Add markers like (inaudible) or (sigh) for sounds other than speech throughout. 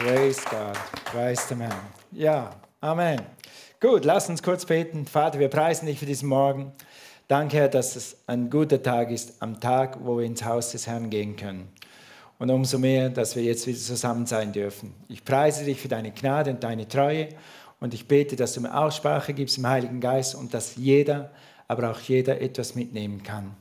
Praise God. Praise the man. Ja, Amen. Gut, lass uns kurz beten. Vater, wir preisen dich für diesen Morgen. Danke, Herr, dass es ein guter Tag ist, am Tag, wo wir ins Haus des Herrn gehen können. Und umso mehr, dass wir jetzt wieder zusammen sein dürfen. Ich preise dich für deine Gnade und deine Treue. Und ich bete, dass du mir Aussprache gibst im Heiligen Geist und dass jeder, aber auch jeder etwas mitnehmen kann.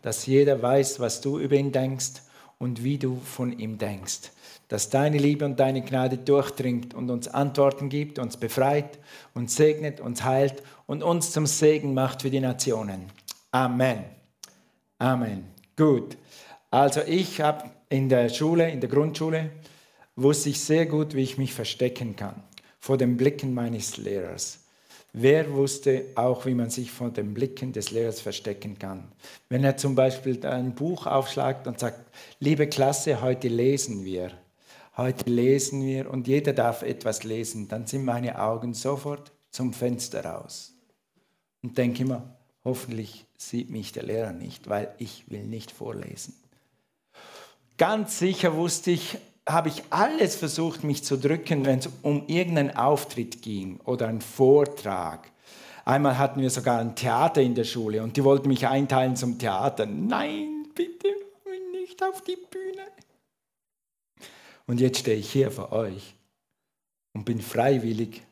Dass jeder weiß, was du über ihn denkst und wie du von ihm denkst. Dass deine Liebe und deine Gnade durchdringt und uns Antworten gibt, uns befreit, uns segnet, uns heilt und uns zum Segen macht für die Nationen. Amen. Amen. Gut. Also ich habe in der Schule, in der Grundschule, wusste ich sehr gut, wie ich mich verstecken kann vor den Blicken meines Lehrers. Wer wusste auch, wie man sich vor den Blicken des Lehrers verstecken kann? Wenn er zum Beispiel ein Buch aufschlagt und sagt, liebe Klasse, heute lesen wir. Heute lesen wir und jeder darf etwas lesen, dann sind meine Augen sofort zum Fenster raus. Und denke immer, hoffentlich sieht mich der Lehrer nicht, weil ich will nicht vorlesen. Ganz sicher wusste ich, habe ich alles versucht, mich zu drücken, wenn es um irgendeinen Auftritt ging oder einen Vortrag. Einmal hatten wir sogar ein Theater in der Schule und die wollten mich einteilen zum Theater. Nein, bitte nicht auf die Bühne. Und jetzt stehe ich hier vor euch und bin freiwillig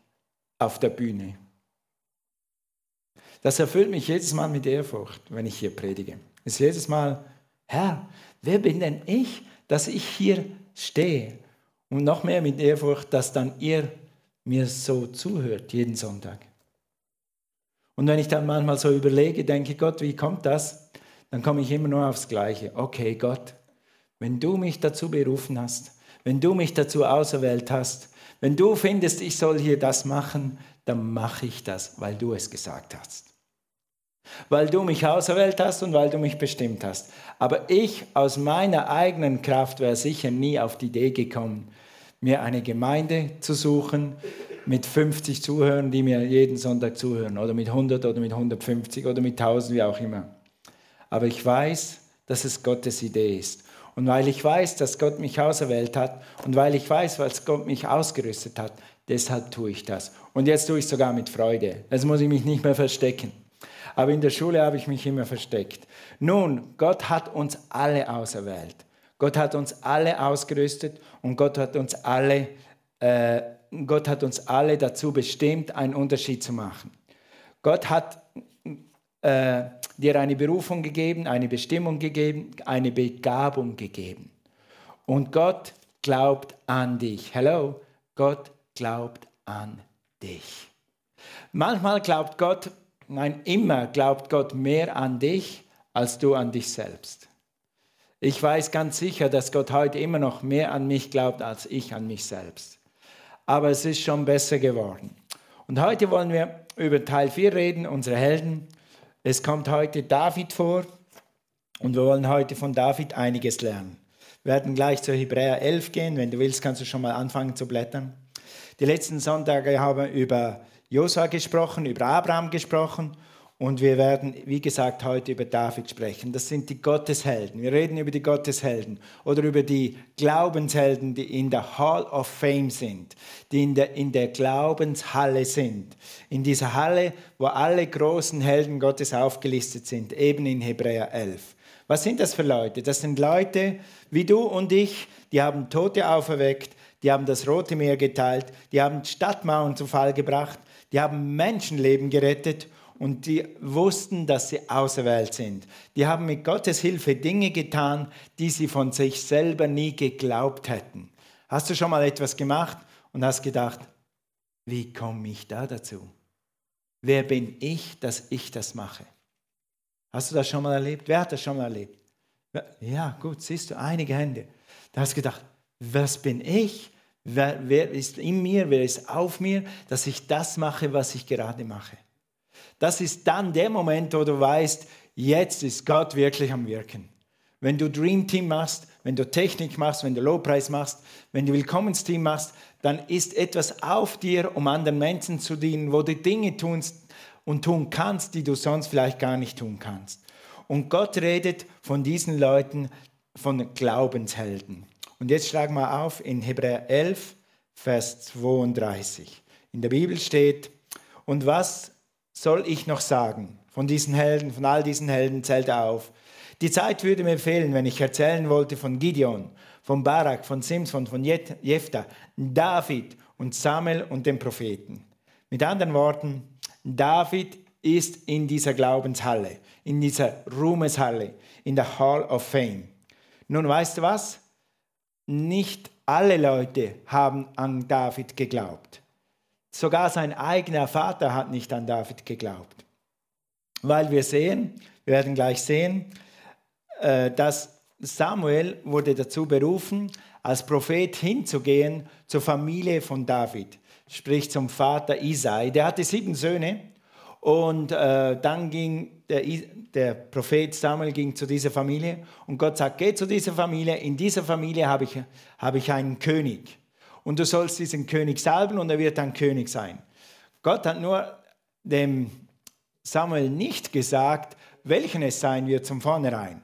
auf der Bühne. Das erfüllt mich jedes Mal mit Ehrfurcht, wenn ich hier predige. Es ist jedes Mal, Herr, wer bin denn ich, dass ich hier stehe. Und noch mehr mit Ehrfurcht, dass dann ihr mir so zuhört jeden Sonntag. Und wenn ich dann manchmal so überlege, denke Gott, wie kommt das? Dann komme ich immer nur aufs Gleiche. Okay, Gott, wenn du mich dazu berufen hast, wenn du mich dazu auserwählt hast, wenn du findest, ich soll hier das machen, dann mache ich das, weil du es gesagt hast weil du mich auserwählt hast und weil du mich bestimmt hast. Aber ich aus meiner eigenen Kraft wäre sicher nie auf die Idee gekommen, mir eine Gemeinde zu suchen mit 50 Zuhörern, die mir jeden Sonntag zuhören, oder mit 100 oder mit 150 oder mit 1000, wie auch immer. Aber ich weiß, dass es Gottes Idee ist. Und weil ich weiß, dass Gott mich auserwählt hat und weil ich weiß, was Gott mich ausgerüstet hat, deshalb tue ich das. Und jetzt tue ich es sogar mit Freude. Jetzt muss ich mich nicht mehr verstecken aber in der Schule habe ich mich immer versteckt. Nun, Gott hat uns alle auserwählt. Gott hat uns alle ausgerüstet und Gott hat uns alle, äh, Gott hat uns alle dazu bestimmt, einen Unterschied zu machen. Gott hat äh, dir eine Berufung gegeben, eine Bestimmung gegeben, eine Begabung gegeben. Und Gott glaubt an dich. Hello, Gott glaubt an dich. Manchmal glaubt Gott Nein, immer glaubt Gott mehr an dich als du an dich selbst. Ich weiß ganz sicher, dass Gott heute immer noch mehr an mich glaubt als ich an mich selbst. Aber es ist schon besser geworden. Und heute wollen wir über Teil 4 reden, unsere Helden. Es kommt heute David vor und wir wollen heute von David einiges lernen. Wir werden gleich zu Hebräer 11 gehen. Wenn du willst, kannst du schon mal anfangen zu blättern. Die letzten Sonntage haben wir über Josua gesprochen, über Abraham gesprochen und wir werden, wie gesagt, heute über David sprechen. Das sind die Gotteshelden. Wir reden über die Gotteshelden oder über die Glaubenshelden, die in der Hall of Fame sind, die in der, in der Glaubenshalle sind. In dieser Halle, wo alle großen Helden Gottes aufgelistet sind, eben in Hebräer 11. Was sind das für Leute? Das sind Leute wie du und ich, die haben Tote auferweckt, die haben das Rote Meer geteilt, die haben Stadtmauern zu Fall gebracht, die haben Menschenleben gerettet und die wussten, dass sie auserwählt sind. Die haben mit Gottes Hilfe Dinge getan, die sie von sich selber nie geglaubt hätten. Hast du schon mal etwas gemacht und hast gedacht, wie komme ich da dazu? Wer bin ich, dass ich das mache? Hast du das schon mal erlebt? Wer hat das schon mal erlebt? Ja, gut, siehst du, einige Hände. Da hast du gedacht, was bin ich? Wer, wer ist in mir, wer ist auf mir, dass ich das mache, was ich gerade mache. Das ist dann der Moment, wo du weißt, jetzt ist Gott wirklich am Wirken. Wenn du Dream Team machst, wenn du Technik machst, wenn du Lowpreis machst, wenn du Willkommensteam machst, dann ist etwas auf dir, um anderen Menschen zu dienen, wo du Dinge tunst und tun kannst, die du sonst vielleicht gar nicht tun kannst. Und Gott redet von diesen Leuten, von Glaubenshelden. Und jetzt schlagen wir auf in Hebräer 11, Vers 32. In der Bibel steht, und was soll ich noch sagen? Von diesen Helden, von all diesen Helden zählt er auf. Die Zeit würde mir fehlen, wenn ich erzählen wollte von Gideon, von Barak, von Simson, von Jephthah, David und Samuel und den Propheten. Mit anderen Worten, David ist in dieser Glaubenshalle, in dieser Ruhmeshalle, in der Hall of Fame. Nun weißt du was? Nicht alle Leute haben an David geglaubt. Sogar sein eigener Vater hat nicht an David geglaubt. Weil wir sehen, wir werden gleich sehen, äh, dass Samuel wurde dazu berufen, als Prophet hinzugehen zur Familie von David, sprich zum Vater Isai. Der hatte sieben Söhne und äh, dann ging der, der Prophet Samuel ging zu dieser Familie und Gott sagt, geh zu dieser Familie, in dieser Familie habe ich, habe ich einen König und du sollst diesen König salben und er wird ein König sein. Gott hat nur dem Samuel nicht gesagt, welchen es sein wird zum Vornherein.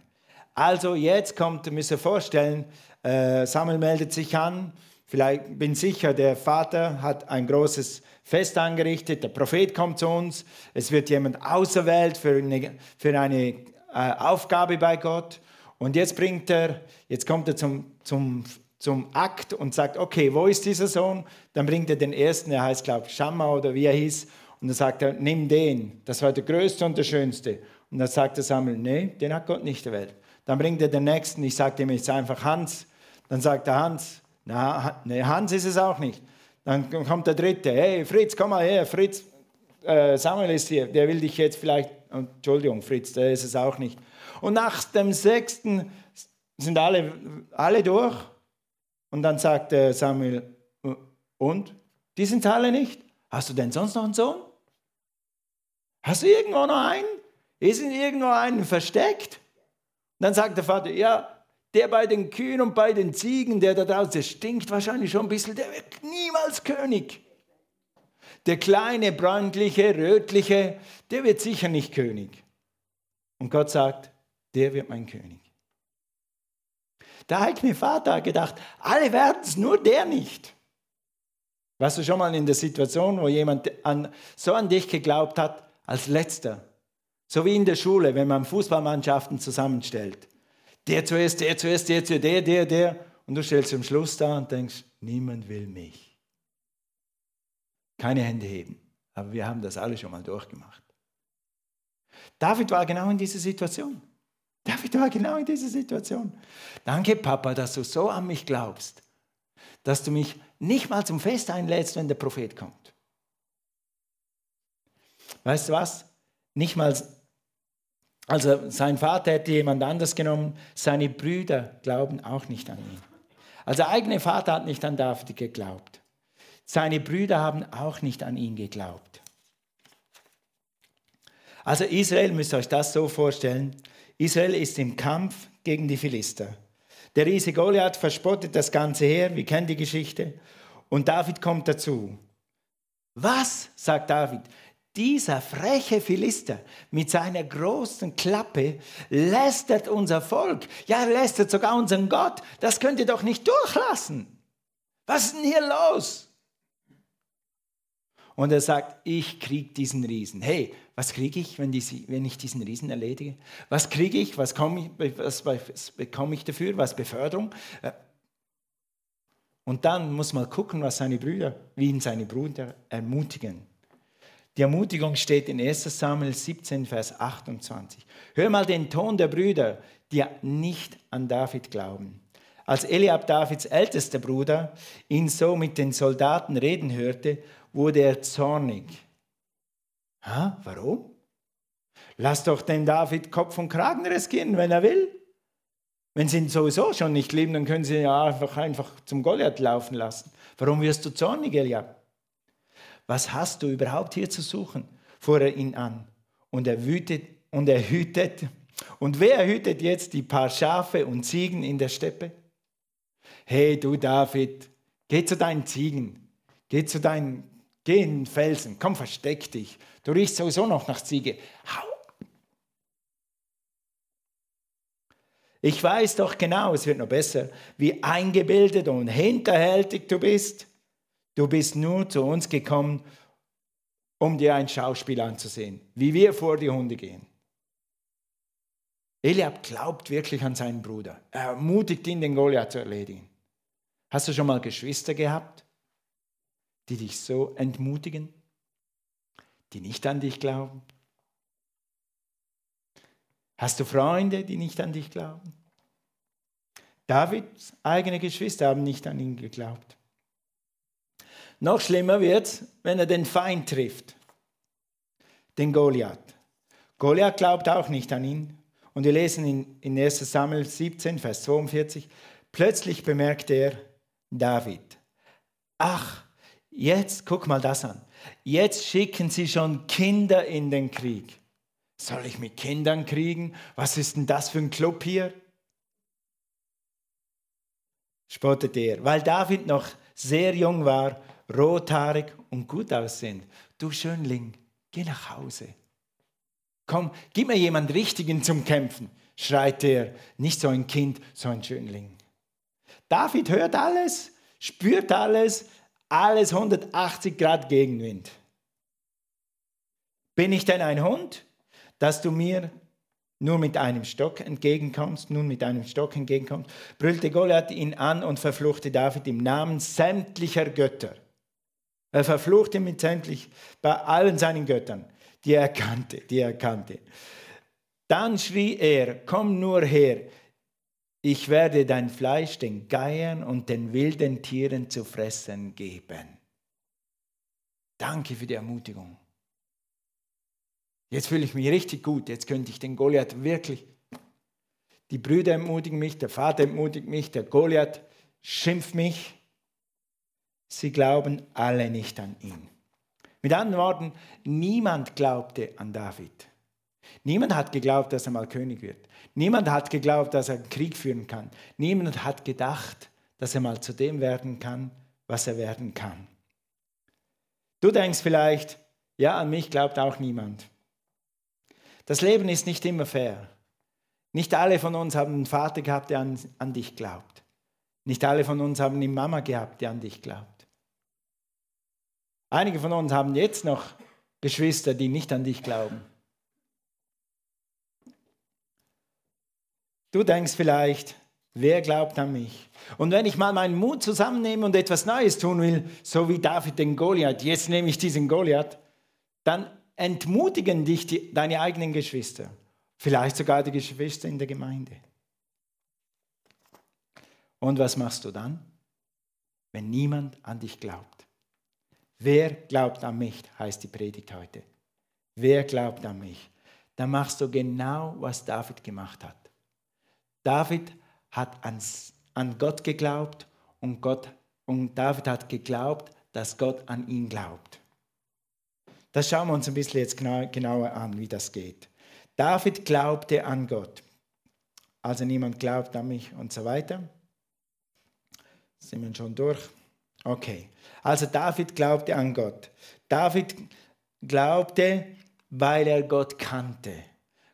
Also jetzt kommt, müsst ihr vorstellen, äh, Samuel meldet sich an, vielleicht bin sicher, der Vater hat ein großes Fest angerichtet, der Prophet kommt zu uns, es wird jemand auserwählt für eine, für eine äh, Aufgabe bei Gott und jetzt bringt er, jetzt kommt er zum, zum zum Akt und sagt, okay, wo ist dieser Sohn? Dann bringt er den ersten, er heißt, glaube ich, Schamma oder wie er hieß. Und dann sagt er, nimm den. Das war der größte und der schönste. Und dann sagt der Samuel, nee, den hat Gott nicht erwählt. Dann bringt er den nächsten, ich sage ihm jetzt einfach Hans. Dann sagt er Hans, na, nee, Hans ist es auch nicht. Dann kommt der dritte, hey Fritz, komm mal her, Fritz, äh, Samuel ist hier, der will dich jetzt vielleicht, Entschuldigung, Fritz, der ist es auch nicht. Und nach dem sechsten sind alle, alle durch und dann sagt Samuel, und? Die sind alle nicht? Hast du denn sonst noch einen Sohn? Hast du irgendwo noch einen? Ist irgendwo einen versteckt? Dann sagt der Vater, ja, der bei den Kühen und bei den Ziegen, der da draußen, stinkt wahrscheinlich schon ein bisschen, der wird niemals König. Der kleine, bräunliche, rötliche, der wird sicher nicht König. Und Gott sagt, der wird mein König. Der eigene Vater hat gedacht, alle werden es, nur der nicht. Warst du schon mal in der Situation, wo jemand an, so an dich geglaubt hat, als letzter? So wie in der Schule, wenn man Fußballmannschaften zusammenstellt. Der zuerst, der zuerst, der zuerst, der, der, der. Und du stellst zum Schluss da und denkst, niemand will mich. Keine Hände heben. Aber wir haben das alle schon mal durchgemacht. David war genau in dieser Situation. David war genau in dieser Situation. Danke, Papa, dass du so an mich glaubst, dass du mich nicht mal zum Fest einlädst, wenn der Prophet kommt. Weißt du was? Nicht mal, also sein Vater hätte jemand anders genommen, seine Brüder glauben auch nicht an ihn. Also der eigene Vater hat nicht an David geglaubt. Seine Brüder haben auch nicht an ihn geglaubt. Also Israel, müsst ihr euch das so vorstellen, Israel ist im Kampf gegen die Philister. Der Riese Goliath verspottet das ganze Heer, wir kennen die Geschichte, und David kommt dazu. Was, sagt David, dieser freche Philister mit seiner großen Klappe lästert unser Volk, ja, lästert sogar unseren Gott. Das könnt ihr doch nicht durchlassen. Was ist denn hier los? Und er sagt, ich krieg diesen Riesen. Hey, was kriege ich, wenn, die, wenn, ich diesen Riesen erledige? Was kriege ich? Was, was, was bekomme ich dafür? Was Beförderung? Äh, und dann muss man gucken, was seine Brüder, wie ihn seine Brüder ermutigen. Die Ermutigung steht in 1 Samuel 17, Vers 28. Hör mal den Ton der Brüder, die nicht an David glauben. Als Eliab, Davids ältester Bruder, ihn so mit den Soldaten reden hörte, wurde er zornig. Ha, warum? Lass doch den David Kopf und Kragen riskieren, wenn er will. Wenn sie ihn sowieso schon nicht lieben, dann können sie ihn ja einfach, einfach zum Goliath laufen lassen. Warum wirst du zornig, Eliab? Was hast du überhaupt hier zu suchen? fuhr er ihn an. Und er wütet und er hütet. Und wer hütet jetzt die paar Schafe und Ziegen in der Steppe? Hey, du David, geh zu deinen Ziegen, geh zu deinen Geh in den Felsen, komm, versteck dich. Du riechst sowieso noch nach Ziege. Hau! Ich weiß doch genau, es wird noch besser, wie eingebildet und hinterhältig du bist. Du bist nur zu uns gekommen, um dir ein Schauspiel anzusehen, wie wir vor die Hunde gehen. Eliab glaubt wirklich an seinen Bruder. Er ermutigt ihn, den Goliath zu erledigen. Hast du schon mal Geschwister gehabt, die dich so entmutigen, die nicht an dich glauben? Hast du Freunde, die nicht an dich glauben? Davids eigene Geschwister haben nicht an ihn geglaubt. Noch schlimmer wird es, wenn er den Feind trifft, den Goliath. Goliath glaubt auch nicht an ihn. Und wir lesen in, in 1 Samuel 17, Vers 42, plötzlich bemerkt er David, ach, jetzt guck mal das an, jetzt schicken sie schon Kinder in den Krieg. Soll ich mit Kindern kriegen? Was ist denn das für ein Club hier? Spottet er, weil David noch sehr jung war rothaarig und gut aussehend. Du Schönling, geh nach Hause. Komm, gib mir jemand Richtigen zum Kämpfen, schreit er. Nicht so ein Kind, so ein Schönling. David hört alles, spürt alles, alles 180 Grad Gegenwind. Bin ich denn ein Hund, dass du mir nur mit einem Stock entgegenkommst, nun mit einem Stock entgegenkommst, brüllte Goliath ihn an und verfluchte David im Namen sämtlicher Götter. Er verfluchte mit sämtlich bei allen seinen Göttern, die er kannte, die er kannte. Dann schrie er, komm nur her, ich werde dein Fleisch den Geiern und den wilden Tieren zu fressen geben. Danke für die Ermutigung. Jetzt fühle ich mich richtig gut, jetzt könnte ich den Goliath wirklich. Die Brüder ermutigen mich, der Vater ermutigt mich, der Goliath schimpft mich. Sie glauben alle nicht an ihn. Mit anderen Worten, niemand glaubte an David. Niemand hat geglaubt, dass er mal König wird. Niemand hat geglaubt, dass er Krieg führen kann. Niemand hat gedacht, dass er mal zu dem werden kann, was er werden kann. Du denkst vielleicht, ja, an mich glaubt auch niemand. Das Leben ist nicht immer fair. Nicht alle von uns haben einen Vater gehabt, der an, an dich glaubt. Nicht alle von uns haben eine Mama gehabt, die an dich glaubt. Einige von uns haben jetzt noch Geschwister, die nicht an dich glauben. Du denkst vielleicht, wer glaubt an mich? Und wenn ich mal meinen Mut zusammennehme und etwas Neues tun will, so wie David den Goliath, jetzt nehme ich diesen Goliath, dann entmutigen dich die, deine eigenen Geschwister, vielleicht sogar die Geschwister in der Gemeinde. Und was machst du dann, wenn niemand an dich glaubt? Wer glaubt an mich, heißt die Predigt heute. Wer glaubt an mich? Dann machst du genau, was David gemacht hat. David hat ans, an Gott geglaubt und, Gott, und David hat geglaubt, dass Gott an ihn glaubt. Das schauen wir uns ein bisschen jetzt genauer an, wie das geht. David glaubte an Gott. Also niemand glaubt an mich und so weiter. Sind wir schon durch? Okay. Also David glaubte an Gott. David glaubte, weil er Gott kannte.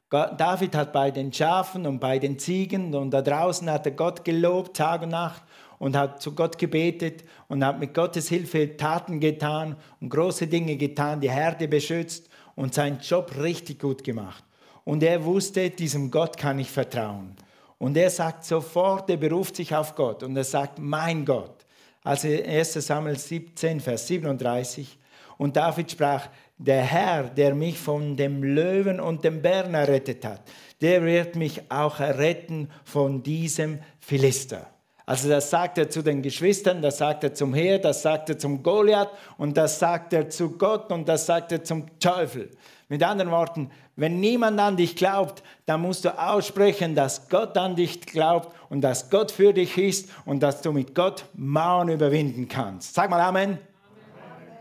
David hat bei den Schafen und bei den Ziegen und da draußen hat er Gott gelobt, Tag und Nacht und hat zu Gott gebetet und hat mit Gottes Hilfe Taten getan und große Dinge getan, die Herde beschützt und seinen Job richtig gut gemacht. Und er wusste, diesem Gott kann ich vertrauen. Und er sagt sofort, er beruft sich auf Gott und er sagt, mein Gott. Also 1 Samuel 17, Vers 37. Und David sprach, der Herr, der mich von dem Löwen und dem Bären errettet hat, der wird mich auch erretten von diesem Philister. Also das sagt er zu den Geschwistern, das sagt er zum Heer, das sagt er zum Goliath und das sagt er zu Gott und das sagt er zum Teufel. Mit anderen Worten, wenn niemand an dich glaubt, dann musst du aussprechen, dass Gott an dich glaubt und dass Gott für dich ist und dass du mit Gott Mauern überwinden kannst. Sag mal Amen.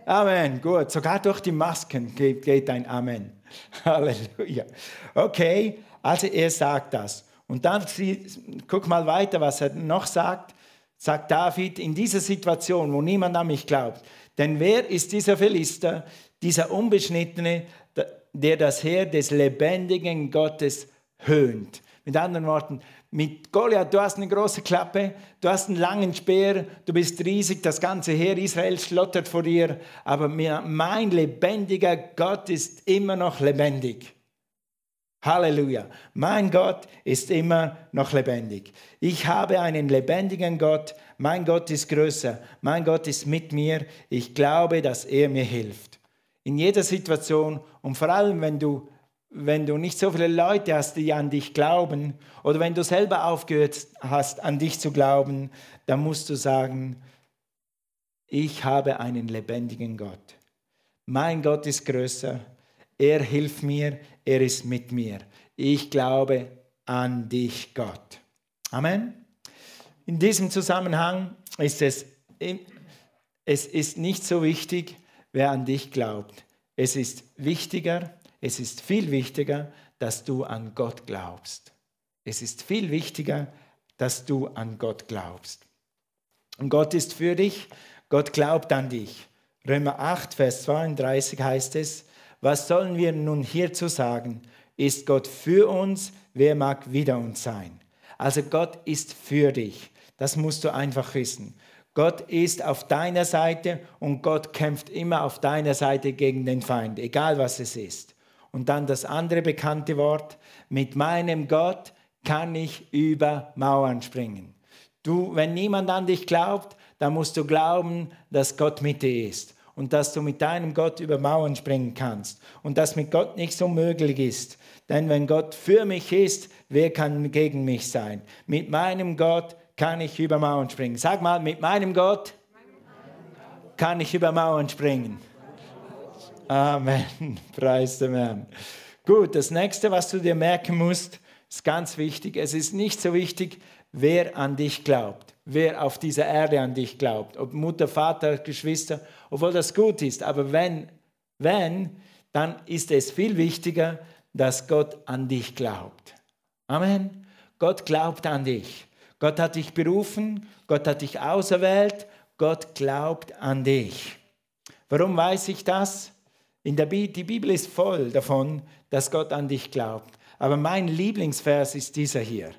Amen. Amen. Gut. Sogar durch die Masken geht, geht ein Amen. (laughs) Halleluja. Okay, also er sagt das. Und dann guck mal weiter, was er noch sagt. Sagt David in dieser Situation, wo niemand an mich glaubt. Denn wer ist dieser Philister, dieser Unbeschnittene, der das Heer des lebendigen Gottes höhnt. Mit anderen Worten, mit Goliath, du hast eine große Klappe, du hast einen langen Speer, du bist riesig, das ganze Heer Israel schlottert vor dir, aber mein lebendiger Gott ist immer noch lebendig. Halleluja. Mein Gott ist immer noch lebendig. Ich habe einen lebendigen Gott. Mein Gott ist größer. Mein Gott ist mit mir. Ich glaube, dass er mir hilft. In jeder Situation und vor allem, wenn du, wenn du nicht so viele Leute hast, die an dich glauben oder wenn du selber aufgehört hast, an dich zu glauben, dann musst du sagen, ich habe einen lebendigen Gott. Mein Gott ist größer. Er hilft mir, er ist mit mir. Ich glaube an dich, Gott. Amen. In diesem Zusammenhang ist es, es ist nicht so wichtig, wer an dich glaubt. Es ist wichtiger, es ist viel wichtiger, dass du an Gott glaubst. Es ist viel wichtiger, dass du an Gott glaubst. Und Gott ist für dich, Gott glaubt an dich. Römer 8, Vers 32 heißt es, was sollen wir nun hierzu sagen? Ist Gott für uns? Wer mag wider uns sein? Also Gott ist für dich. Das musst du einfach wissen. Gott ist auf deiner Seite und Gott kämpft immer auf deiner Seite gegen den Feind, egal was es ist. Und dann das andere bekannte Wort, mit meinem Gott kann ich über Mauern springen. Du, wenn niemand an dich glaubt, dann musst du glauben, dass Gott mit dir ist und dass du mit deinem Gott über Mauern springen kannst und dass mit Gott nichts unmöglich ist. Denn wenn Gott für mich ist, wer kann gegen mich sein? Mit meinem Gott kann ich über Mauern springen. Sag mal, mit meinem Gott kann ich über Mauern springen. Amen. (laughs) Preis dem Herrn. Gut, das nächste, was du dir merken musst, ist ganz wichtig. Es ist nicht so wichtig, wer an dich glaubt, wer auf dieser Erde an dich glaubt, ob Mutter, Vater, Geschwister, obwohl das gut ist. Aber wenn, wenn, dann ist es viel wichtiger, dass Gott an dich glaubt. Amen. Gott glaubt an dich. Gott hat dich berufen, Gott hat dich auserwählt, Gott glaubt an dich. Warum weiß ich das? In der Bi die Bibel ist voll davon, dass Gott an dich glaubt. Aber mein Lieblingsvers ist dieser hier.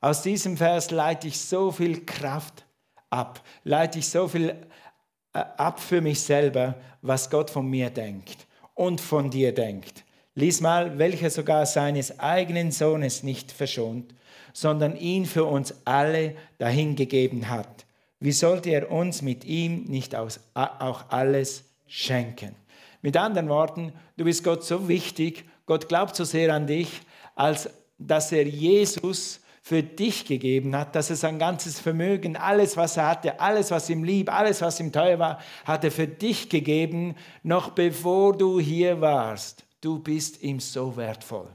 Aus diesem Vers leite ich so viel Kraft ab, leite ich so viel äh, ab für mich selber, was Gott von mir denkt und von dir denkt. Lies mal, welcher sogar seines eigenen Sohnes nicht verschont, sondern ihn für uns alle dahingegeben hat. Wie sollte er uns mit ihm nicht auch alles schenken? Mit anderen Worten, du bist Gott so wichtig, Gott glaubt so sehr an dich, als dass er Jesus für dich gegeben hat, dass er sein ganzes Vermögen, alles, was er hatte, alles, was ihm lieb, alles, was ihm teuer war, hat er für dich gegeben, noch bevor du hier warst. Du bist ihm so wertvoll.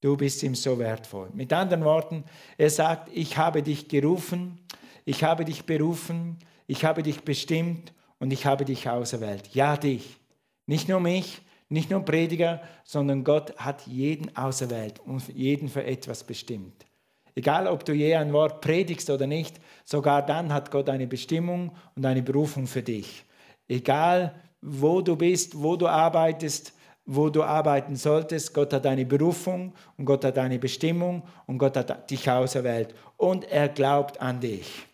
Du bist ihm so wertvoll. Mit anderen Worten, er sagt, ich habe dich gerufen, ich habe dich berufen, ich habe dich bestimmt und ich habe dich auserwählt. Ja, dich. Nicht nur mich, nicht nur Prediger, sondern Gott hat jeden auserwählt und jeden für etwas bestimmt. Egal, ob du je ein Wort predigst oder nicht, sogar dann hat Gott eine Bestimmung und eine Berufung für dich. Egal, wo du bist, wo du arbeitest, wo du arbeiten solltest, Gott hat eine Berufung und Gott hat eine Bestimmung und Gott hat dich auserwählt und er glaubt an dich.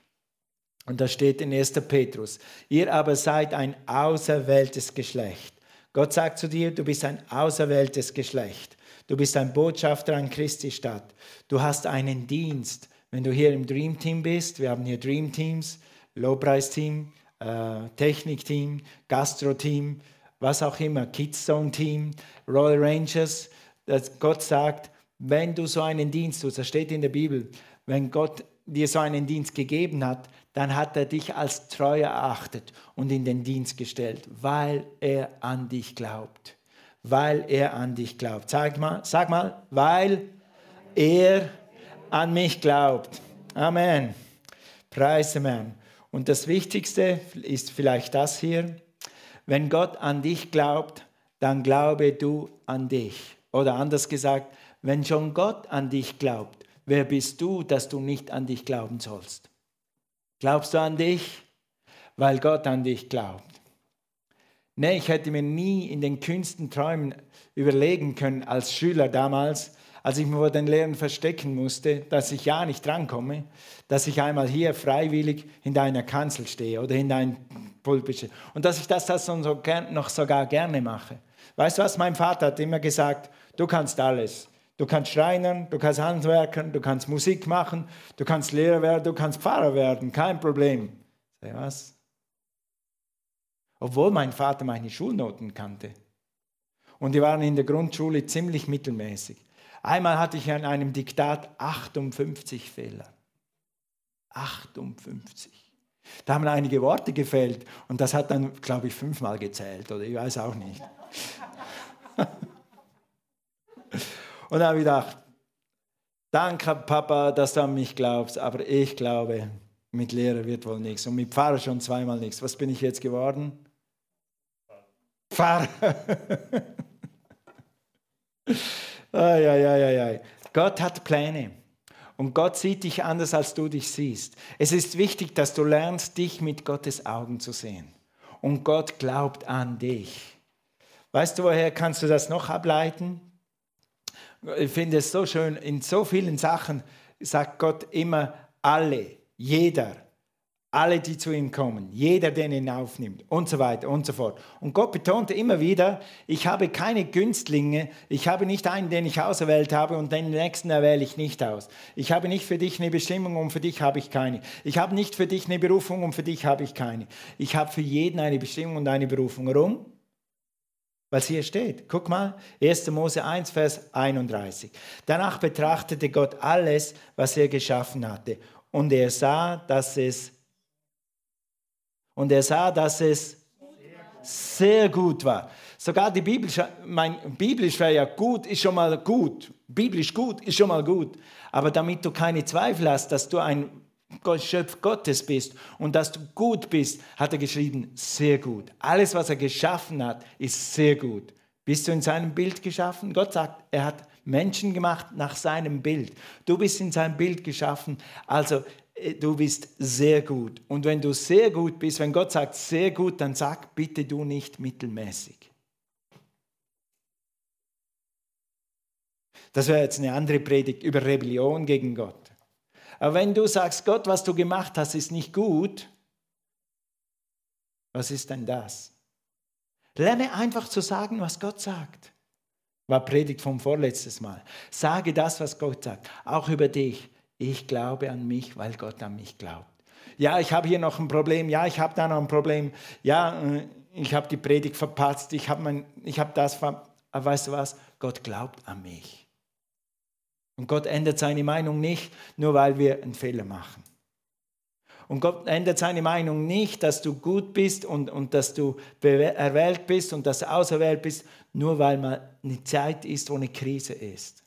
Und da steht in 1. Petrus, ihr aber seid ein auserwähltes Geschlecht Gott sagt zu dir, du bist ein auserwähltes Geschlecht. Du bist ein Botschafter an Christi Stadt. Du hast einen Dienst. Wenn du hier im Dream Team bist, wir haben hier Dream Teams, Lowpreis-Team, äh, Technik-Team, Gastro-Team, was auch immer, Kids Zone Team, Royal Rangers. Dass Gott sagt, wenn du so einen Dienst tust, das steht in der Bibel, wenn Gott dir so einen Dienst gegeben hat, dann hat er dich als treu erachtet und in den Dienst gestellt, weil er an dich glaubt. Weil er an dich glaubt. Sag mal, sag mal, weil er an mich glaubt. Amen. Preise Herrn. Und das Wichtigste ist vielleicht das hier. Wenn Gott an dich glaubt, dann glaube du an dich. Oder anders gesagt, wenn schon Gott an dich glaubt, wer bist du, dass du nicht an dich glauben sollst? Glaubst du an dich? Weil Gott an dich glaubt. Nee, ich hätte mir nie in den kühnsten Träumen überlegen können als Schüler damals, als ich mich vor den Lehrern verstecken musste, dass ich ja nicht drankomme, dass ich einmal hier freiwillig in deiner Kanzel stehe oder in dein Pulpit stehe. Und dass ich das, das noch sogar gerne mache. Weißt du was, mein Vater hat immer gesagt, du kannst alles. Du kannst Schreinern, du kannst Handwerkern, du kannst Musik machen, du kannst Lehrer werden, du kannst Pfarrer werden, kein Problem. Sag was? Obwohl mein Vater meine Schulnoten kannte. Und die waren in der Grundschule ziemlich mittelmäßig. Einmal hatte ich an einem Diktat 58 Fehler. 58. Da haben einige Worte gefällt und das hat dann, glaube ich, fünfmal gezählt oder ich weiß auch nicht. (laughs) und da habe ich gedacht, danke Papa, dass du an mich glaubst, aber ich glaube, mit Lehrer wird wohl nichts und mit Pfarrer schon zweimal nichts. Was bin ich jetzt geworden? Pfarrer. (laughs) ai, ai, ai, ai. Gott hat Pläne. Und Gott sieht dich anders, als du dich siehst. Es ist wichtig, dass du lernst, dich mit Gottes Augen zu sehen. Und Gott glaubt an dich. Weißt du, woher kannst du das noch ableiten? Ich finde es so schön, in so vielen Sachen sagt Gott immer alle, jeder, alle, die zu ihm kommen, jeder, den ihn aufnimmt und so weiter und so fort. Und Gott betonte immer wieder, ich habe keine Günstlinge, ich habe nicht einen, den ich auserwählt habe und den nächsten erwähle ich nicht aus. Ich habe nicht für dich eine Bestimmung und für dich habe ich keine. Ich habe nicht für dich eine Berufung und für dich habe ich keine. Ich habe für jeden eine Bestimmung und eine Berufung. Warum? Es hier steht. Guck mal, 1. Mose 1, Vers 31. Danach betrachtete Gott alles, was er geschaffen hatte. Und er sah, dass es und er sah, dass es sehr gut war. Sogar die Bibel, mein biblisch wäre ja gut, ist schon mal gut. Biblisch gut ist schon mal gut. Aber damit du keine Zweifel hast, dass du ein Geschöpf Gottes bist und dass du gut bist, hat er geschrieben, sehr gut. Alles, was er geschaffen hat, ist sehr gut. Bist du in seinem Bild geschaffen? Gott sagt, er hat Menschen gemacht nach seinem Bild. Du bist in seinem Bild geschaffen. Also du bist sehr gut. Und wenn du sehr gut bist, wenn Gott sagt sehr gut, dann sag bitte du nicht mittelmäßig. Das wäre jetzt eine andere Predigt über Rebellion gegen Gott. Aber wenn du sagst, Gott, was du gemacht hast, ist nicht gut, was ist denn das? Lerne einfach zu sagen, was Gott sagt. War Predigt vom vorletztes Mal. Sage das, was Gott sagt, auch über dich ich glaube an mich, weil Gott an mich glaubt. Ja, ich habe hier noch ein Problem. Ja, ich habe da noch ein Problem. Ja, äh, ich habe die Predigt verpatzt. Ich habe hab das verpatzt. Aber weißt du was? Gott glaubt an mich. Und Gott ändert seine Meinung nicht, nur weil wir einen Fehler machen. Und Gott ändert seine Meinung nicht, dass du gut bist und, und dass du erwählt bist und dass du auserwählt bist, nur weil mal eine Zeit ist, wo eine Krise ist.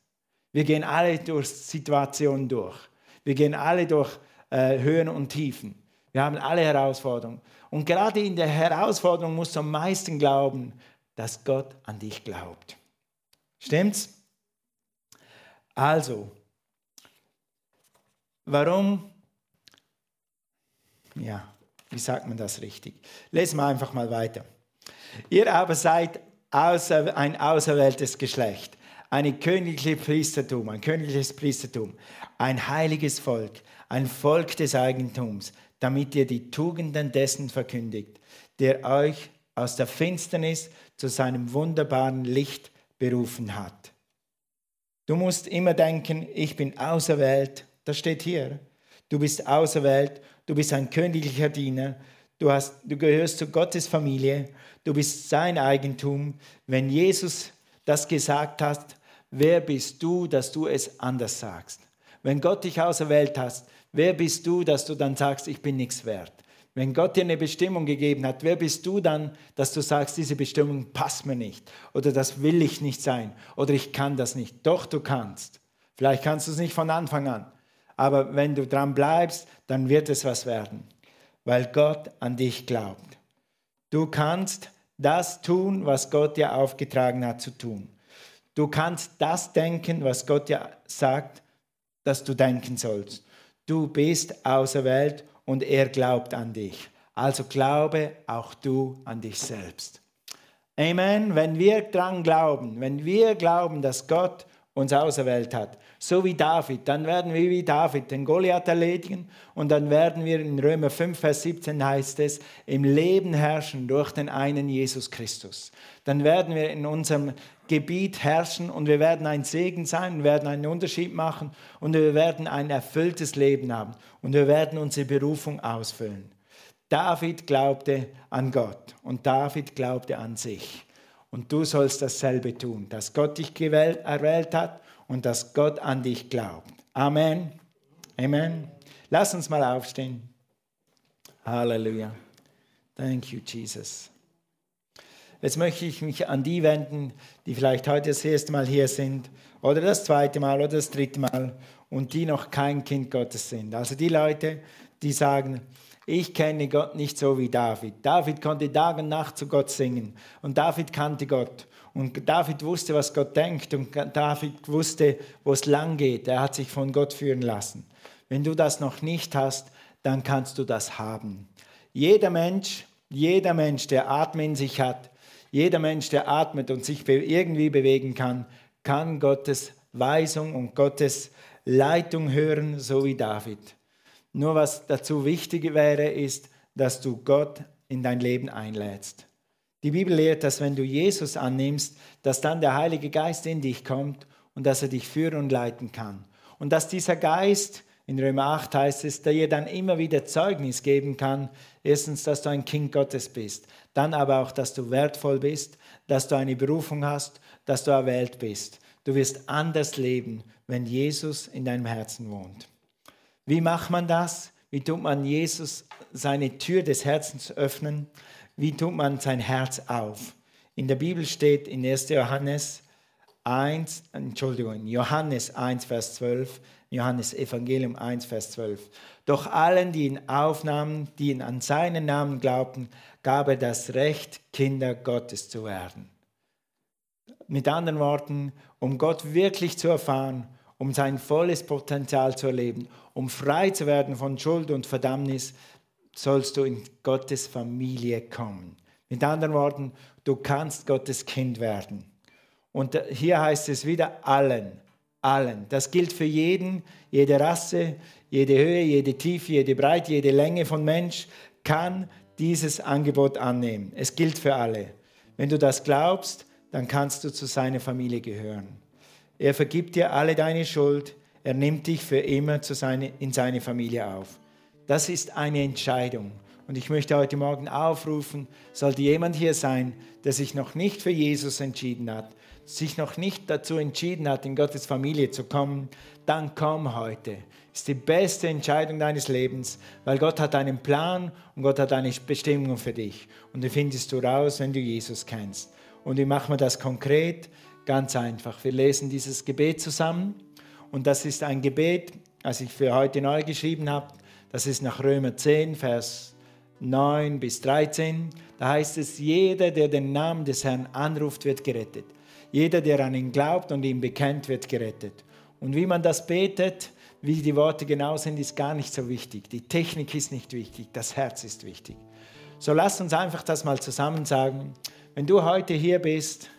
Wir gehen alle durch Situationen durch. Wir gehen alle durch äh, Höhen und Tiefen. Wir haben alle Herausforderungen. Und gerade in der Herausforderung musst du am meisten glauben, dass Gott an dich glaubt. Stimmt's? Also, warum? Ja, wie sagt man das richtig? Lesen wir einfach mal weiter. Ihr aber seid außer, ein auserwähltes Geschlecht ein königliches Priestertum, ein königliches Priestertum, ein heiliges Volk, ein Volk des Eigentums, damit ihr die Tugenden dessen verkündigt, der euch aus der Finsternis zu seinem wunderbaren Licht berufen hat. Du musst immer denken, ich bin auserwählt, das steht hier. Du bist auserwählt, du bist ein königlicher Diener, du, hast, du gehörst zu Gottes Familie, du bist sein Eigentum. Wenn Jesus das gesagt hat, wer bist du, dass du es anders sagst? Wenn Gott dich auserwählt hast, wer bist du, dass du dann sagst, ich bin nichts wert? Wenn Gott dir eine Bestimmung gegeben hat, wer bist du dann, dass du sagst, diese Bestimmung passt mir nicht oder das will ich nicht sein oder ich kann das nicht? Doch, du kannst. Vielleicht kannst du es nicht von Anfang an, aber wenn du dran bleibst, dann wird es was werden, weil Gott an dich glaubt. Du kannst das tun, was Gott dir aufgetragen hat zu tun. Du kannst das denken, was Gott dir sagt, dass du denken sollst. Du bist auserwählt und er glaubt an dich. Also glaube auch du an dich selbst. Amen. Wenn wir dran glauben, wenn wir glauben, dass Gott uns auserwählt hat, so wie David, dann werden wir wie David den Goliath erledigen und dann werden wir in Römer 5, Vers 17 heißt es, im Leben herrschen durch den einen Jesus Christus. Dann werden wir in unserem Gebiet herrschen und wir werden ein Segen sein, wir werden einen Unterschied machen und wir werden ein erfülltes Leben haben und wir werden unsere Berufung ausfüllen. David glaubte an Gott und David glaubte an sich. Und du sollst dasselbe tun, dass Gott dich gewählt, erwählt hat und dass Gott an dich glaubt. Amen. Amen. Lass uns mal aufstehen. Halleluja. Thank you, Jesus. Jetzt möchte ich mich an die wenden, die vielleicht heute das erste Mal hier sind oder das zweite Mal oder das dritte Mal und die noch kein Kind Gottes sind. Also die Leute, die sagen, ich kenne Gott nicht so wie David. David konnte Tag und Nacht zu Gott singen und David kannte Gott. Und David wusste, was Gott denkt und David wusste, wo es lang geht. Er hat sich von Gott führen lassen. Wenn du das noch nicht hast, dann kannst du das haben. Jeder Mensch, jeder Mensch, der Atem in sich hat, jeder Mensch, der atmet und sich irgendwie bewegen kann, kann Gottes Weisung und Gottes Leitung hören, so wie David. Nur was dazu wichtig wäre, ist, dass du Gott in dein Leben einlädst. Die Bibel lehrt, dass wenn du Jesus annimmst, dass dann der Heilige Geist in dich kommt und dass er dich führen und leiten kann. Und dass dieser Geist, in Römer 8 heißt es, der dir dann immer wieder Zeugnis geben kann, erstens, dass du ein Kind Gottes bist, dann aber auch, dass du wertvoll bist, dass du eine Berufung hast, dass du erwählt bist. Du wirst anders leben, wenn Jesus in deinem Herzen wohnt. Wie macht man das? Wie tut man Jesus seine Tür des Herzens öffnen? Wie tut man sein Herz auf? In der Bibel steht in 1. Johannes 1, Entschuldigung, Johannes 1, Vers 12, Johannes Evangelium 1, Vers 12. Doch allen, die ihn aufnahmen, die ihn an seinen Namen glaubten, gab er das Recht, Kinder Gottes zu werden. Mit anderen Worten, um Gott wirklich zu erfahren, um sein volles Potenzial zu erleben, um frei zu werden von Schuld und Verdammnis, sollst du in Gottes Familie kommen. Mit anderen Worten, du kannst Gottes Kind werden. Und hier heißt es wieder allen, allen. Das gilt für jeden, jede Rasse, jede Höhe, jede Tiefe, jede Breite, jede Länge von Mensch kann dieses Angebot annehmen. Es gilt für alle. Wenn du das glaubst, dann kannst du zu seiner Familie gehören. Er vergibt dir alle deine Schuld. Er nimmt dich für immer seine, in seine Familie auf. Das ist eine Entscheidung. Und ich möchte heute Morgen aufrufen, sollte jemand hier sein, der sich noch nicht für Jesus entschieden hat, sich noch nicht dazu entschieden hat, in Gottes Familie zu kommen, dann komm heute. Ist die beste Entscheidung deines Lebens, weil Gott hat einen Plan und Gott hat eine Bestimmung für dich. Und die findest du raus, wenn du Jesus kennst. Und wie machen wir das konkret? Ganz einfach. Wir lesen dieses Gebet zusammen und das ist ein Gebet, das ich für heute neu geschrieben habe. Das ist nach Römer 10, Vers 9 bis 13. Da heißt es, jeder, der den Namen des Herrn anruft, wird gerettet. Jeder, der an ihn glaubt und ihn bekennt, wird gerettet. Und wie man das betet, wie die Worte genau sind, ist gar nicht so wichtig. Die Technik ist nicht wichtig, das Herz ist wichtig. So lasst uns einfach das mal zusammen sagen. Wenn du heute hier bist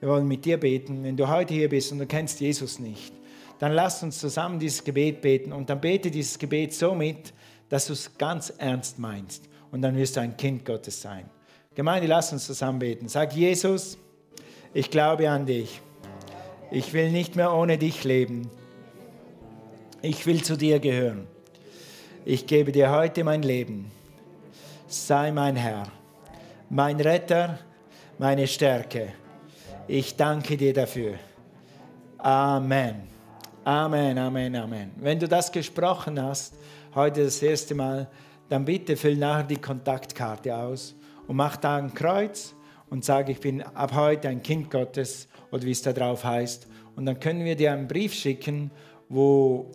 wir wollen mit dir beten. Wenn du heute hier bist und du kennst Jesus nicht, dann lass uns zusammen dieses Gebet beten und dann bete dieses Gebet so mit, dass du es ganz ernst meinst und dann wirst du ein Kind Gottes sein. Gemeinde, lass uns zusammen beten. Sag Jesus, ich glaube an dich. Ich will nicht mehr ohne dich leben. Ich will zu dir gehören. Ich gebe dir heute mein Leben. Sei mein Herr, mein Retter, meine Stärke ich danke dir dafür. Amen. Amen, Amen, Amen. Wenn du das gesprochen hast, heute das erste Mal, dann bitte füll nachher die Kontaktkarte aus und mach da ein Kreuz und sag, ich bin ab heute ein Kind Gottes oder wie es da drauf heißt. Und dann können wir dir einen Brief schicken, wo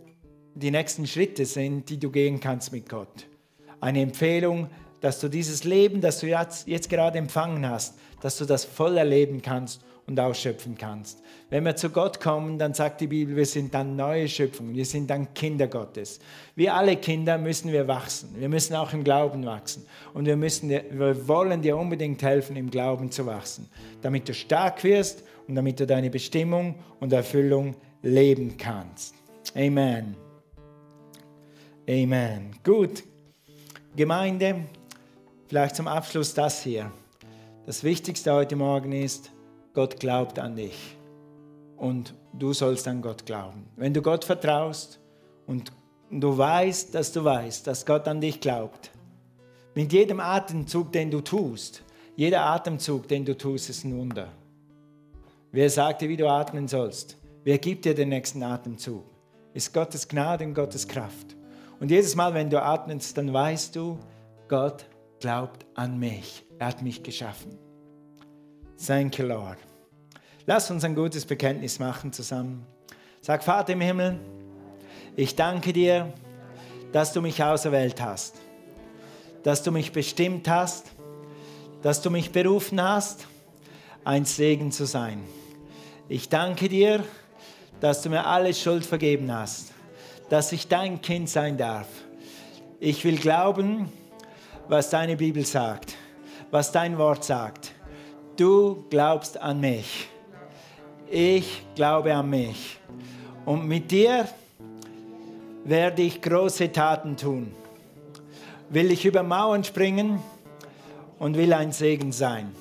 die nächsten Schritte sind, die du gehen kannst mit Gott. Eine Empfehlung, dass du dieses Leben, das du jetzt, jetzt gerade empfangen hast, dass du das voll erleben kannst und ausschöpfen kannst. Wenn wir zu Gott kommen, dann sagt die Bibel, wir sind dann neue Schöpfungen, wir sind dann Kinder Gottes. Wie alle Kinder müssen wir wachsen. Wir müssen auch im Glauben wachsen. Und wir, müssen, wir wollen dir unbedingt helfen, im Glauben zu wachsen, damit du stark wirst und damit du deine Bestimmung und Erfüllung leben kannst. Amen. Amen. Gut. Gemeinde, vielleicht zum Abschluss das hier. Das Wichtigste heute Morgen ist, Gott glaubt an dich. Und du sollst an Gott glauben. Wenn du Gott vertraust und du weißt, dass du weißt, dass Gott an dich glaubt, mit jedem Atemzug, den du tust, jeder Atemzug, den du tust, ist ein Wunder. Wer sagt dir, wie du atmen sollst? Wer gibt dir den nächsten Atemzug? Ist Gottes Gnade und Gottes Kraft. Und jedes Mal, wenn du atmest, dann weißt du, Gott glaubt an mich. Er hat mich geschaffen. Thank you, Lord. Lass uns ein gutes Bekenntnis machen zusammen. Sag, Vater im Himmel, ich danke dir, dass du mich auserwählt hast, dass du mich bestimmt hast, dass du mich berufen hast, ein Segen zu sein. Ich danke dir, dass du mir alle Schuld vergeben hast, dass ich dein Kind sein darf. Ich will glauben, was deine Bibel sagt, was dein Wort sagt. Du glaubst an mich. Ich glaube an mich. Und mit dir werde ich große Taten tun. Will ich über Mauern springen und will ein Segen sein.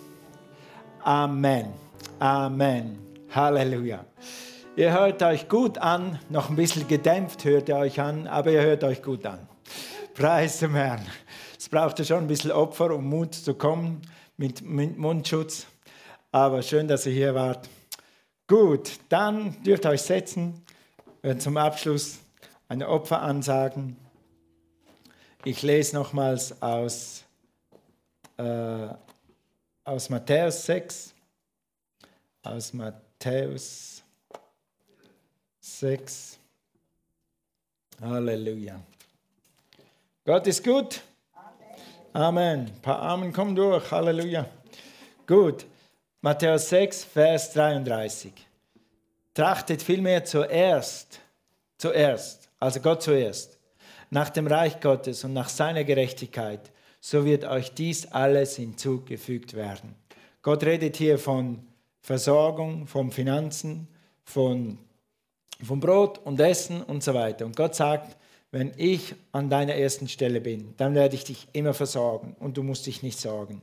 Amen. Amen. Halleluja. Ihr hört euch gut an, noch ein bisschen gedämpft hört ihr euch an, aber ihr hört euch gut an. Preis dem Herrn. Es brauchte schon ein bisschen Opfer, um Mut zu kommen mit Mundschutz. Aber schön, dass ihr hier wart. Gut, dann dürft ihr euch setzen. Zum Abschluss eine Opferansagen. Ich lese nochmals aus, äh, aus Matthäus 6. Aus Matthäus 6. Halleluja. Gott ist gut. Amen. Ein paar Amen kommen durch. Halleluja. Gut. Matthäus 6, Vers 33. Trachtet vielmehr zuerst, zuerst, also Gott zuerst, nach dem Reich Gottes und nach seiner Gerechtigkeit, so wird euch dies alles hinzugefügt werden. Gott redet hier von Versorgung, von Finanzen, von, von Brot und Essen und so weiter. Und Gott sagt, wenn ich an deiner ersten Stelle bin, dann werde ich dich immer versorgen und du musst dich nicht sorgen.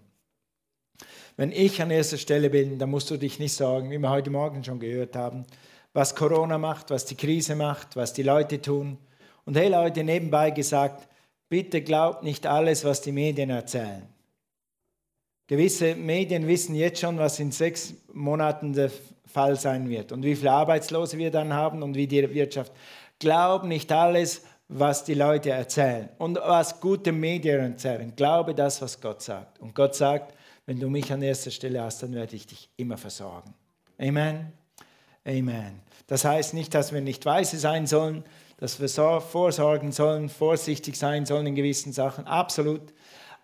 Wenn ich an erster Stelle bin, dann musst du dich nicht sorgen, wie wir heute Morgen schon gehört haben, was Corona macht, was die Krise macht, was die Leute tun. Und hey Leute, nebenbei gesagt, bitte glaubt nicht alles, was die Medien erzählen. Gewisse Medien wissen jetzt schon, was in sechs Monaten der Fall sein wird und wie viele Arbeitslose wir dann haben und wie die Wirtschaft. Glaub nicht alles, was die Leute erzählen und was gute Medien erzählen. Glaube das, was Gott sagt. Und Gott sagt, wenn du mich an erster Stelle hast, dann werde ich dich immer versorgen. Amen. Amen. Das heißt nicht, dass wir nicht weise sein sollen, dass wir so vorsorgen sollen, vorsichtig sein sollen in gewissen Sachen. Absolut.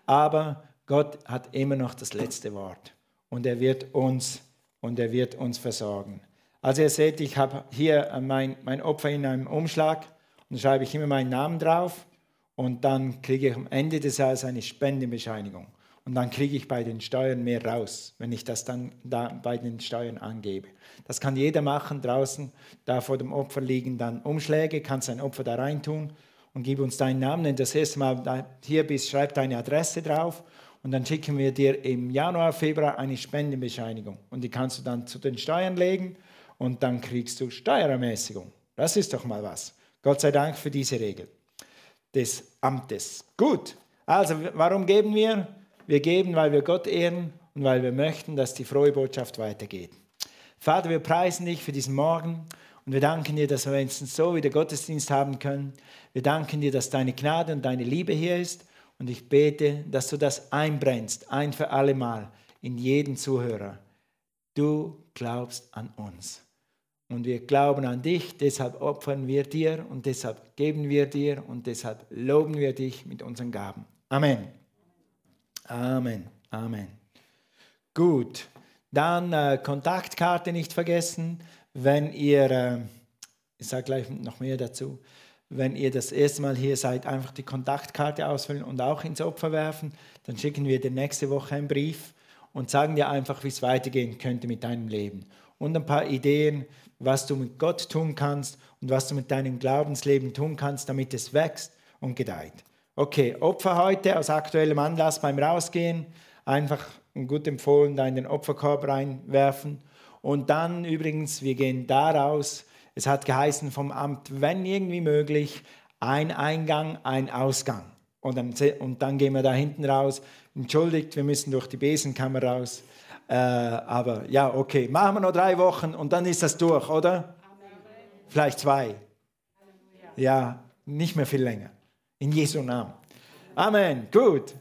Aber Gott hat immer noch das letzte Wort. Und er wird uns, und er wird uns versorgen. Also ihr seht, ich habe hier mein, mein Opfer in einem Umschlag und schreibe ich immer meinen Namen drauf und dann kriege ich am Ende des Jahres eine Spendenbescheinigung. Und dann kriege ich bei den Steuern mehr raus, wenn ich das dann da bei den Steuern angebe. Das kann jeder machen draußen. Da vor dem Opfer liegen dann Umschläge, kannst ein Opfer da reintun und gib uns deinen Namen. Wenn du das erste Mal hier bist, schreib deine Adresse drauf und dann schicken wir dir im Januar, Februar eine Spendenbescheinigung. Und die kannst du dann zu den Steuern legen und dann kriegst du Steuerermäßigung. Das ist doch mal was. Gott sei Dank für diese Regel des Amtes. Gut, also warum geben wir? Wir geben, weil wir Gott ehren und weil wir möchten, dass die frohe Botschaft weitergeht. Vater, wir preisen dich für diesen Morgen und wir danken dir, dass wir jetzt so wieder Gottesdienst haben können. Wir danken dir, dass deine Gnade und deine Liebe hier ist und ich bete, dass du das einbrennst, ein für alle Mal in jeden Zuhörer. Du glaubst an uns. Und wir glauben an dich, deshalb opfern wir dir und deshalb geben wir dir und deshalb loben wir dich mit unseren Gaben. Amen. Amen. Amen. Gut, dann äh, Kontaktkarte nicht vergessen, wenn ihr, äh, ich sage gleich noch mehr dazu, wenn ihr das erste Mal hier seid, einfach die Kontaktkarte ausfüllen und auch ins Opfer werfen. Dann schicken wir dir nächste Woche einen Brief und sagen dir einfach, wie es weitergehen könnte mit deinem Leben. und ein paar Ideen, was du mit Gott tun kannst und was du mit deinem Glaubensleben tun kannst, damit es wächst und gedeiht. Okay, Opfer heute aus aktuellem Anlass beim Rausgehen. Einfach gut empfohlen, da in den Opferkorb reinwerfen. Und dann übrigens, wir gehen da raus. Es hat geheißen vom Amt, wenn irgendwie möglich, ein Eingang, ein Ausgang. Und dann, und dann gehen wir da hinten raus. Entschuldigt, wir müssen durch die Besenkammer raus. Äh, aber ja, okay, machen wir noch drei Wochen und dann ist das durch, oder? Vielleicht zwei. Ja, nicht mehr viel länger. In Jesu Namen. Amen. Gut.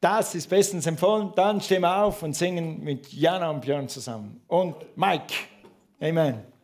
Das ist bestens empfohlen. Dann stehen wir auf und singen mit Jana und Björn zusammen. Und Mike. Amen.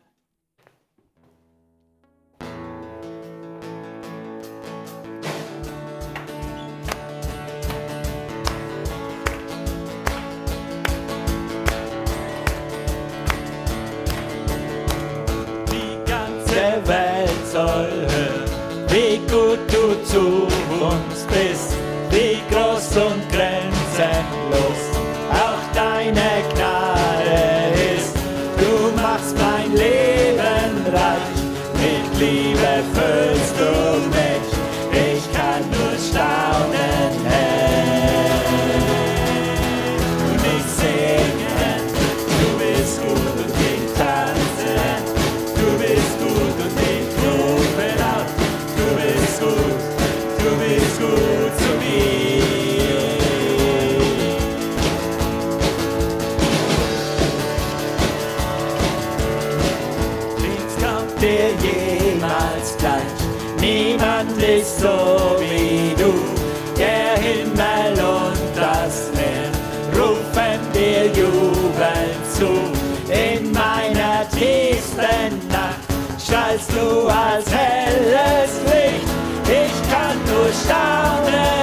Strahlst du als helles Licht ich kann nur staunen.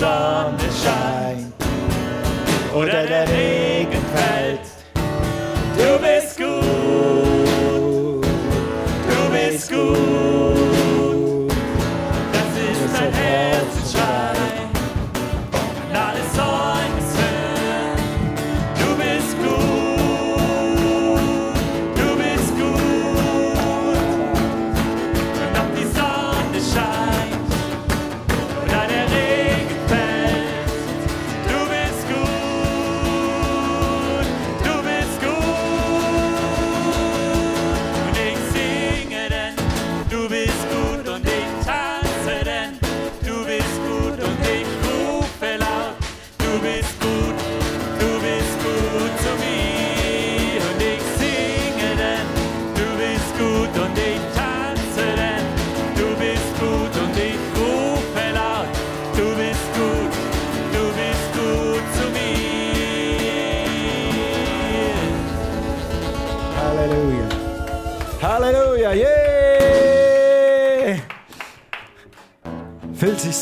Und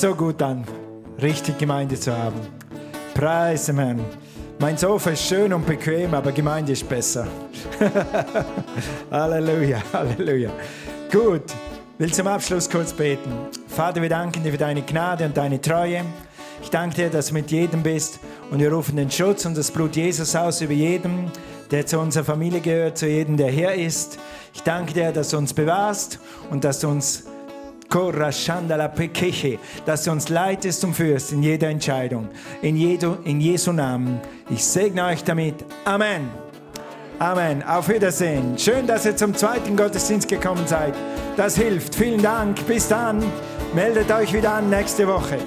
so gut an, richtig Gemeinde zu haben. Preis dem Herrn. Mein Sofa ist schön und bequem, aber Gemeinde ist besser. (laughs) Halleluja, Halleluja. Gut, will zum Abschluss kurz beten. Vater, wir danken dir für deine Gnade und deine Treue. Ich danke dir, dass du mit jedem bist und wir rufen den Schutz und das Blut Jesus aus über jedem, der zu unserer Familie gehört, zu jedem, der hier ist. Ich danke dir, dass du uns bewahrst und dass du uns dass du uns leitest und führst in jeder Entscheidung. In, Jesu, in Jesu Namen. Ich segne euch damit. Amen. Amen. Auf Wiedersehen. Schön, dass ihr zum zweiten Gottesdienst gekommen seid. Das hilft. Vielen Dank. Bis dann. Meldet euch wieder an nächste Woche.